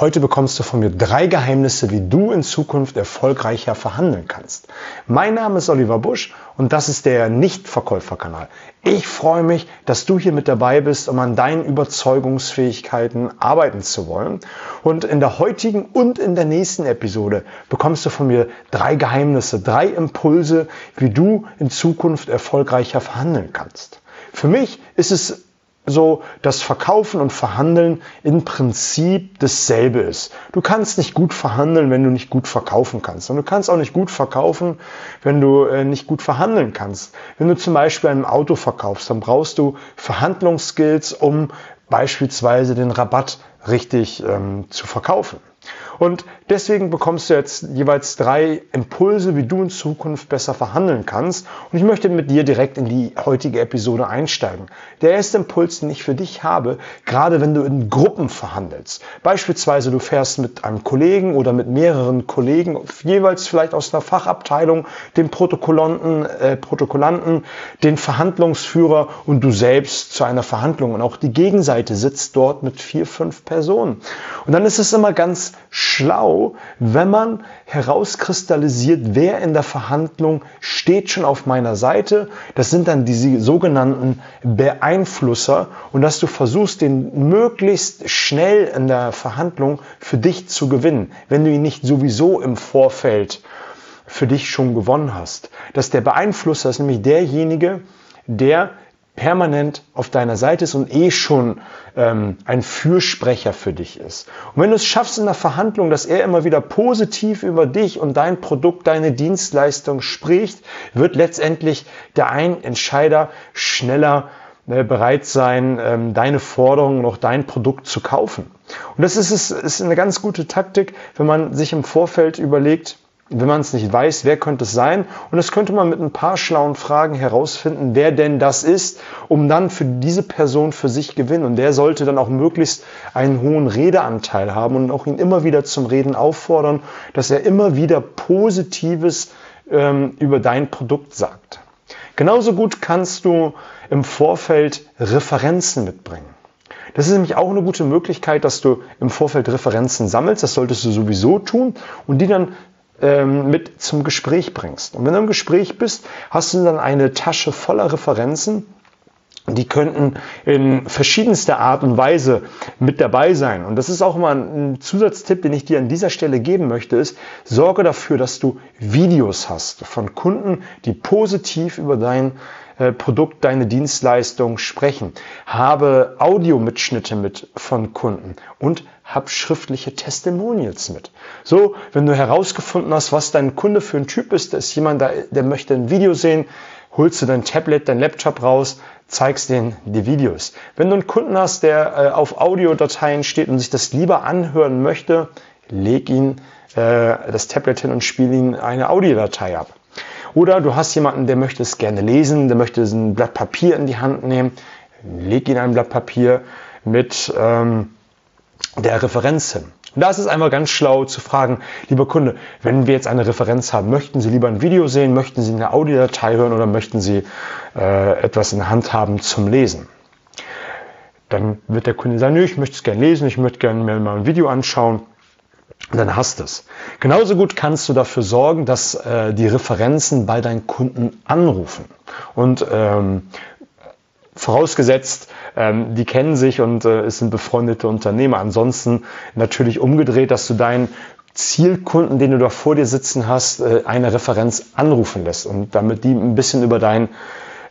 Heute bekommst du von mir drei Geheimnisse, wie du in Zukunft erfolgreicher verhandeln kannst. Mein Name ist Oliver Busch und das ist der Nichtverkäuferkanal. Ich freue mich, dass du hier mit dabei bist, um an deinen Überzeugungsfähigkeiten arbeiten zu wollen. Und in der heutigen und in der nächsten Episode bekommst du von mir drei Geheimnisse, drei Impulse, wie du in Zukunft erfolgreicher verhandeln kannst. Für mich ist es so, dass Verkaufen und Verhandeln im Prinzip dasselbe ist. Du kannst nicht gut verhandeln, wenn du nicht gut verkaufen kannst. Und du kannst auch nicht gut verkaufen, wenn du äh, nicht gut verhandeln kannst. Wenn du zum Beispiel ein Auto verkaufst, dann brauchst du Verhandlungsskills, um beispielsweise den Rabatt richtig ähm, zu verkaufen. Und deswegen bekommst du jetzt jeweils drei Impulse, wie du in Zukunft besser verhandeln kannst. Und ich möchte mit dir direkt in die heutige Episode einsteigen. Der erste Impuls, den ich für dich habe, gerade wenn du in Gruppen verhandelst. Beispielsweise du fährst mit einem Kollegen oder mit mehreren Kollegen, jeweils vielleicht aus einer Fachabteilung, dem Protokollanten, äh, Protokollanten, den Verhandlungsführer und du selbst zu einer Verhandlung. Und auch die Gegenseite sitzt dort mit vier, fünf Personen. Und dann ist es immer ganz schlau, wenn man herauskristallisiert, wer in der Verhandlung steht schon auf meiner Seite. Das sind dann diese sogenannten Beeinflusser und dass du versuchst, den möglichst schnell in der Verhandlung für dich zu gewinnen, wenn du ihn nicht sowieso im Vorfeld für dich schon gewonnen hast. Dass der Beeinflusser ist nämlich derjenige, der permanent auf deiner Seite ist und eh schon ähm, ein Fürsprecher für dich ist. Und wenn du es schaffst in der Verhandlung, dass er immer wieder positiv über dich und dein Produkt, deine Dienstleistung spricht, wird letztendlich der ein Entscheider schneller äh, bereit sein, ähm, deine Forderungen noch dein Produkt zu kaufen. Und das ist, ist, ist eine ganz gute Taktik, wenn man sich im Vorfeld überlegt, wenn man es nicht weiß, wer könnte es sein? Und das könnte man mit ein paar schlauen Fragen herausfinden, wer denn das ist, um dann für diese Person für sich gewinnen. Und der sollte dann auch möglichst einen hohen Redeanteil haben und auch ihn immer wieder zum Reden auffordern, dass er immer wieder Positives ähm, über dein Produkt sagt. Genauso gut kannst du im Vorfeld Referenzen mitbringen. Das ist nämlich auch eine gute Möglichkeit, dass du im Vorfeld Referenzen sammelst. Das solltest du sowieso tun und die dann ähm, mit zum Gespräch bringst. Und wenn du im Gespräch bist, hast du dann eine Tasche voller Referenzen, die könnten in verschiedenster Art und Weise mit dabei sein. Und das ist auch mal ein Zusatztipp, den ich dir an dieser Stelle geben möchte, ist, sorge dafür, dass du Videos hast von Kunden, die positiv über dein äh, Produkt, deine Dienstleistung sprechen. Habe Audiomitschnitte mit von Kunden und hab schriftliche Testimonials mit. So, wenn du herausgefunden hast, was dein Kunde für ein Typ ist, da ist jemand, der, der möchte ein Video sehen, holst du dein Tablet, dein Laptop raus, zeigst denen die Videos. Wenn du einen Kunden hast, der äh, auf Audiodateien steht und sich das lieber anhören möchte, leg ihn äh, das Tablet hin und spiel ihn eine Audiodatei ab. Oder du hast jemanden, der möchte es gerne lesen, der möchte ein Blatt Papier in die Hand nehmen, leg ihn ein Blatt Papier mit ähm, der Referenz hin. Da ist es einmal ganz schlau zu fragen, lieber Kunde, wenn wir jetzt eine Referenz haben, möchten Sie lieber ein Video sehen, möchten Sie eine Audiodatei hören oder möchten Sie äh, etwas in der Hand haben zum Lesen? Dann wird der Kunde sagen, nö, ich möchte es gerne lesen, ich möchte gerne mir mal ein Video anschauen. Und dann hast du es. Genauso gut kannst du dafür sorgen, dass äh, die Referenzen bei deinen Kunden anrufen. Und ähm, vorausgesetzt, ähm, die kennen sich und äh, es sind befreundete Unternehmer. Ansonsten natürlich umgedreht, dass du deinen Zielkunden, den du da vor dir sitzen hast, äh, eine Referenz anrufen lässt und damit die ein bisschen über dein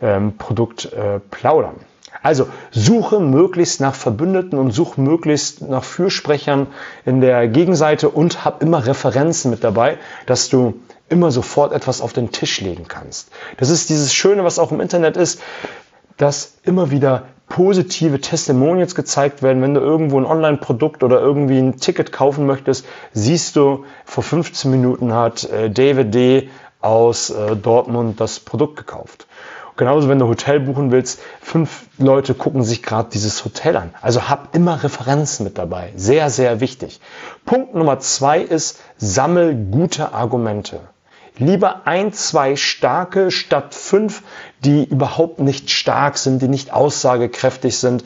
ähm, Produkt äh, plaudern. Also suche möglichst nach Verbündeten und suche möglichst nach Fürsprechern in der Gegenseite und hab immer Referenzen mit dabei, dass du immer sofort etwas auf den Tisch legen kannst. Das ist dieses Schöne, was auch im Internet ist, dass immer wieder positive Testimonials gezeigt werden. Wenn du irgendwo ein Online-Produkt oder irgendwie ein Ticket kaufen möchtest, siehst du, vor 15 Minuten hat äh, David D. aus äh, Dortmund das Produkt gekauft. Genauso, wenn du Hotel buchen willst, fünf Leute gucken sich gerade dieses Hotel an. Also hab immer Referenzen mit dabei. Sehr, sehr wichtig. Punkt Nummer zwei ist, sammel gute Argumente. Lieber ein, zwei starke statt fünf, die überhaupt nicht stark sind, die nicht aussagekräftig sind.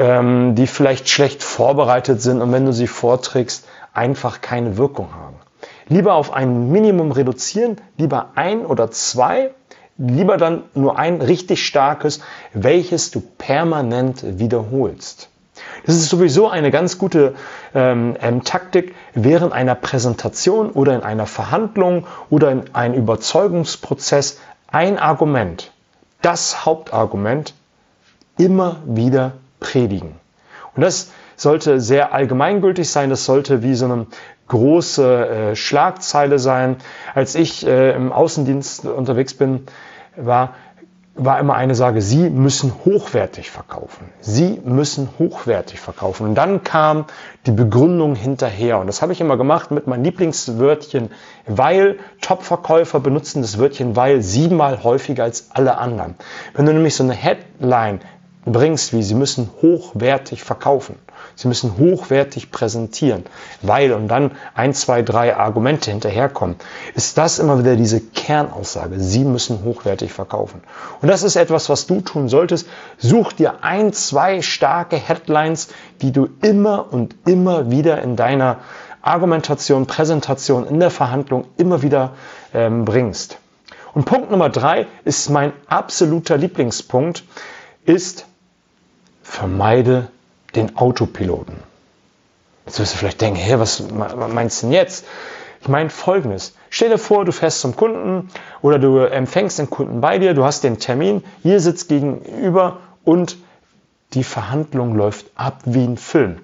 ähm, die vielleicht schlecht vorbereitet sind und wenn du sie vorträgst, einfach keine Wirkung haben. Lieber auf ein Minimum reduzieren, lieber ein oder zwei, lieber dann nur ein richtig starkes, welches du permanent wiederholst. Das ist sowieso eine ganz gute ähm, ähm, Taktik während einer Präsentation oder in einer Verhandlung oder in einem Überzeugungsprozess ein Argument, das Hauptargument, immer wieder predigen. Und das sollte sehr allgemeingültig sein, das sollte wie so eine große äh, Schlagzeile sein. Als ich äh, im Außendienst unterwegs bin, war war immer eine Sage, Sie müssen hochwertig verkaufen. Sie müssen hochwertig verkaufen. Und dann kam die Begründung hinterher. Und das habe ich immer gemacht mit meinem Lieblingswörtchen, weil Top-Verkäufer benutzen das Wörtchen weil siebenmal häufiger als alle anderen. Wenn du nämlich so eine Headline bringst, wie Sie müssen hochwertig verkaufen, Sie müssen hochwertig präsentieren, weil und dann ein, zwei, drei Argumente hinterherkommen, ist das immer wieder diese Kernaussage. Sie müssen hochwertig verkaufen. Und das ist etwas, was du tun solltest. Such dir ein, zwei starke Headlines, die du immer und immer wieder in deiner Argumentation, Präsentation, in der Verhandlung immer wieder ähm, bringst. Und Punkt Nummer drei ist mein absoluter Lieblingspunkt, ist vermeide den Autopiloten. Jetzt wirst du vielleicht denken, hey, was meinst du denn jetzt? Ich meine folgendes. Stell dir vor, du fährst zum Kunden oder du empfängst den Kunden bei dir, du hast den Termin, hier sitzt gegenüber und die Verhandlung läuft ab wie ein Film.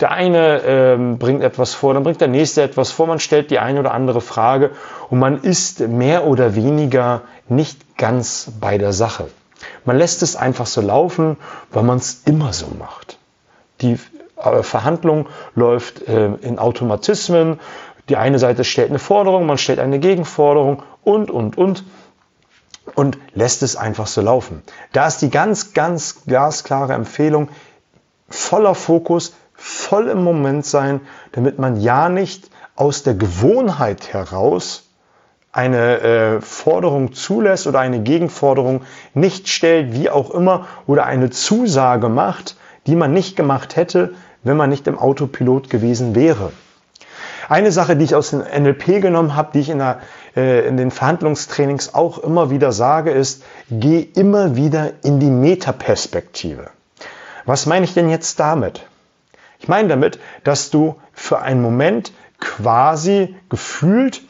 Der eine ähm, bringt etwas vor, dann bringt der nächste etwas vor, man stellt die eine oder andere Frage und man ist mehr oder weniger nicht ganz bei der Sache. Man lässt es einfach so laufen, weil man es immer so macht. Die äh, Verhandlung läuft äh, in Automatismen. Die eine Seite stellt eine Forderung, man stellt eine Gegenforderung und, und, und und lässt es einfach so laufen. Da ist die ganz, ganz glasklare Empfehlung, voller Fokus, voll im Moment sein, damit man ja nicht aus der Gewohnheit heraus eine äh, Forderung zulässt oder eine Gegenforderung nicht stellt, wie auch immer, oder eine Zusage macht, die man nicht gemacht hätte, wenn man nicht im Autopilot gewesen wäre. Eine Sache, die ich aus dem NLP genommen habe, die ich in, der, äh, in den Verhandlungstrainings auch immer wieder sage, ist, geh immer wieder in die Metaperspektive. Was meine ich denn jetzt damit? Ich meine damit, dass du für einen Moment quasi gefühlt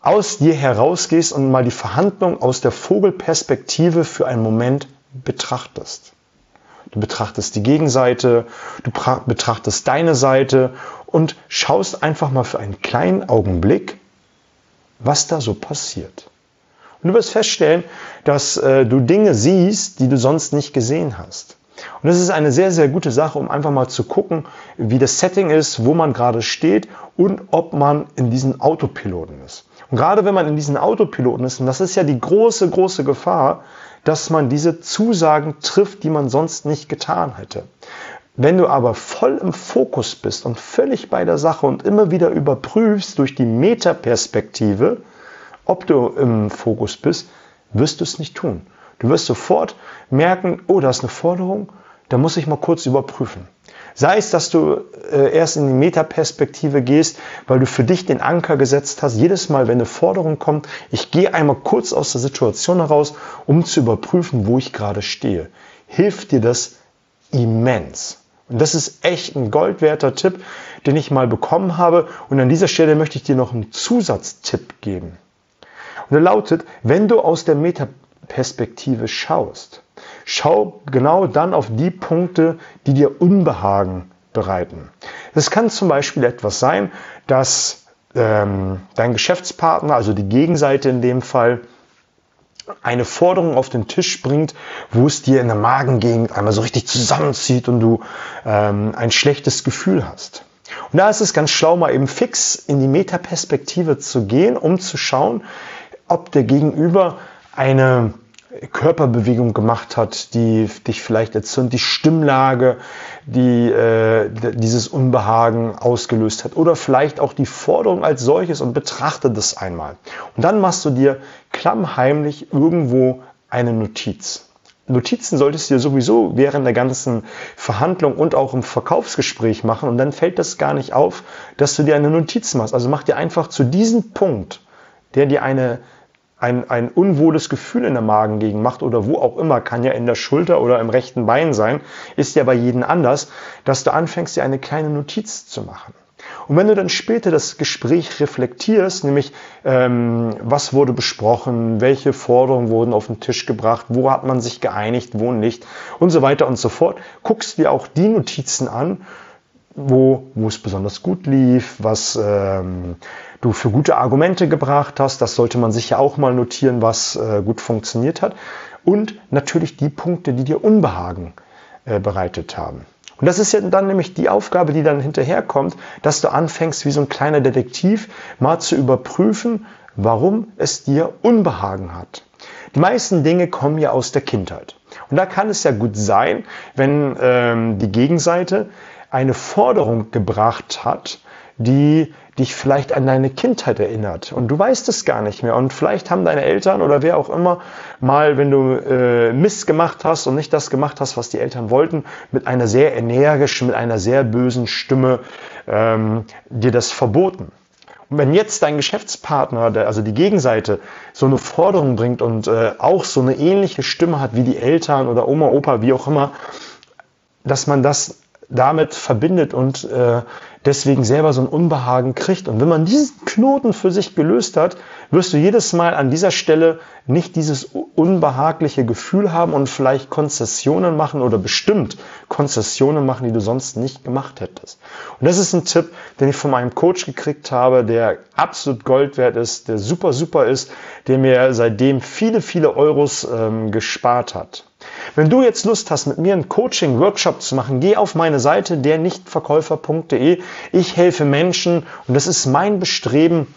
aus dir herausgehst und mal die Verhandlung aus der Vogelperspektive für einen Moment betrachtest. Du betrachtest die Gegenseite, du betrachtest deine Seite und schaust einfach mal für einen kleinen Augenblick, was da so passiert. Und du wirst feststellen, dass äh, du Dinge siehst, die du sonst nicht gesehen hast. Und das ist eine sehr, sehr gute Sache, um einfach mal zu gucken, wie das Setting ist, wo man gerade steht und ob man in diesen Autopiloten ist. Und gerade wenn man in diesen Autopiloten ist, und das ist ja die große, große Gefahr, dass man diese Zusagen trifft, die man sonst nicht getan hätte. Wenn du aber voll im Fokus bist und völlig bei der Sache und immer wieder überprüfst durch die Metaperspektive, ob du im Fokus bist, wirst du es nicht tun. Du wirst sofort merken, oh, da ist eine Forderung, da muss ich mal kurz überprüfen. Sei es, dass du äh, erst in die Metaperspektive gehst, weil du für dich den Anker gesetzt hast, jedes Mal, wenn eine Forderung kommt, ich gehe einmal kurz aus der Situation heraus, um zu überprüfen, wo ich gerade stehe. Hilft dir das immens. Und das ist echt ein goldwerter Tipp, den ich mal bekommen habe. Und an dieser Stelle möchte ich dir noch einen Zusatztipp geben. Und der lautet, wenn du aus der Metaperspektive schaust, Schau genau dann auf die Punkte, die dir Unbehagen bereiten. Es kann zum Beispiel etwas sein, dass ähm, dein Geschäftspartner, also die Gegenseite in dem Fall, eine Forderung auf den Tisch bringt, wo es dir in der Magengegend einmal so richtig zusammenzieht und du ähm, ein schlechtes Gefühl hast. Und da ist es ganz schlau, mal eben fix in die Metaperspektive zu gehen, um zu schauen, ob der Gegenüber eine Körperbewegung gemacht hat, die dich vielleicht erzürnt, die Stimmlage, die äh, dieses Unbehagen ausgelöst hat oder vielleicht auch die Forderung als solches und betrachte das einmal. Und dann machst du dir klammheimlich irgendwo eine Notiz. Notizen solltest du dir sowieso während der ganzen Verhandlung und auch im Verkaufsgespräch machen und dann fällt das gar nicht auf, dass du dir eine Notiz machst. Also mach dir einfach zu diesem Punkt, der dir eine, ein, ein unwohles Gefühl in der Magengegend macht oder wo auch immer, kann ja in der Schulter oder im rechten Bein sein, ist ja bei jedem anders, dass du anfängst, dir eine kleine Notiz zu machen. Und wenn du dann später das Gespräch reflektierst, nämlich ähm, was wurde besprochen, welche Forderungen wurden auf den Tisch gebracht, wo hat man sich geeinigt, wo nicht und so weiter und so fort, guckst dir auch die Notizen an, wo, wo es besonders gut lief, was ähm, du für gute Argumente gebracht hast. Das sollte man sich ja auch mal notieren, was äh, gut funktioniert hat. Und natürlich die Punkte, die dir Unbehagen äh, bereitet haben. Und das ist ja dann nämlich die Aufgabe, die dann hinterherkommt, dass du anfängst, wie so ein kleiner Detektiv mal zu überprüfen, warum es dir Unbehagen hat. Die meisten Dinge kommen ja aus der Kindheit. Und da kann es ja gut sein, wenn ähm, die Gegenseite eine Forderung gebracht hat, die dich vielleicht an deine Kindheit erinnert und du weißt es gar nicht mehr und vielleicht haben deine Eltern oder wer auch immer mal, wenn du äh, Mist gemacht hast und nicht das gemacht hast, was die Eltern wollten, mit einer sehr energischen, mit einer sehr bösen Stimme ähm, dir das verboten. Und wenn jetzt dein Geschäftspartner, also die Gegenseite, so eine Forderung bringt und äh, auch so eine ähnliche Stimme hat wie die Eltern oder Oma, Opa, wie auch immer, dass man das damit verbindet und äh, deswegen selber so ein Unbehagen kriegt. Und wenn man diesen Knoten für sich gelöst hat, wirst du jedes Mal an dieser Stelle nicht dieses unbehagliche Gefühl haben und vielleicht Konzessionen machen oder bestimmt Konzessionen machen, die du sonst nicht gemacht hättest. Und das ist ein Tipp, den ich von meinem Coach gekriegt habe, der absolut Gold wert ist, der super, super ist, der mir seitdem viele, viele Euros ähm, gespart hat. Wenn du jetzt Lust hast, mit mir einen Coaching-Workshop zu machen, geh auf meine Seite dernichtverkäufer.de. Ich helfe Menschen und das ist mein Bestreben,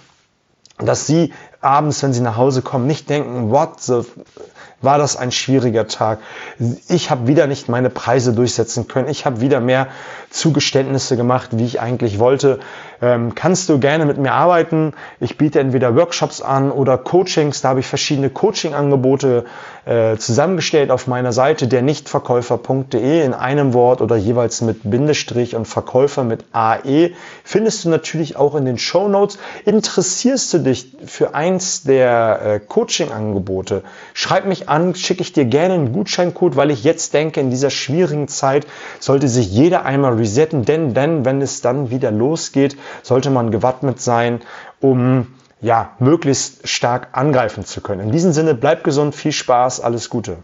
dass sie abends, wenn sie nach Hause kommen, nicht denken, what the war das ein schwieriger Tag. Ich habe wieder nicht meine Preise durchsetzen können. Ich habe wieder mehr Zugeständnisse gemacht, wie ich eigentlich wollte. Ähm, kannst du gerne mit mir arbeiten? Ich biete entweder Workshops an oder Coachings. Da habe ich verschiedene Coaching-Angebote äh, zusammengestellt auf meiner Seite der nichtverkäufer.de in einem Wort oder jeweils mit Bindestrich und Verkäufer mit AE. Findest du natürlich auch in den Show Notes. Interessierst du dich für eins der äh, Coaching-Angebote? Schreib mich an, schicke ich dir gerne einen Gutscheincode, weil ich jetzt denke, in dieser schwierigen Zeit sollte sich jeder einmal resetten, denn, denn wenn es dann wieder losgeht, sollte man gewappnet sein, um ja, möglichst stark angreifen zu können. In diesem Sinne, bleib gesund, viel Spaß, alles Gute.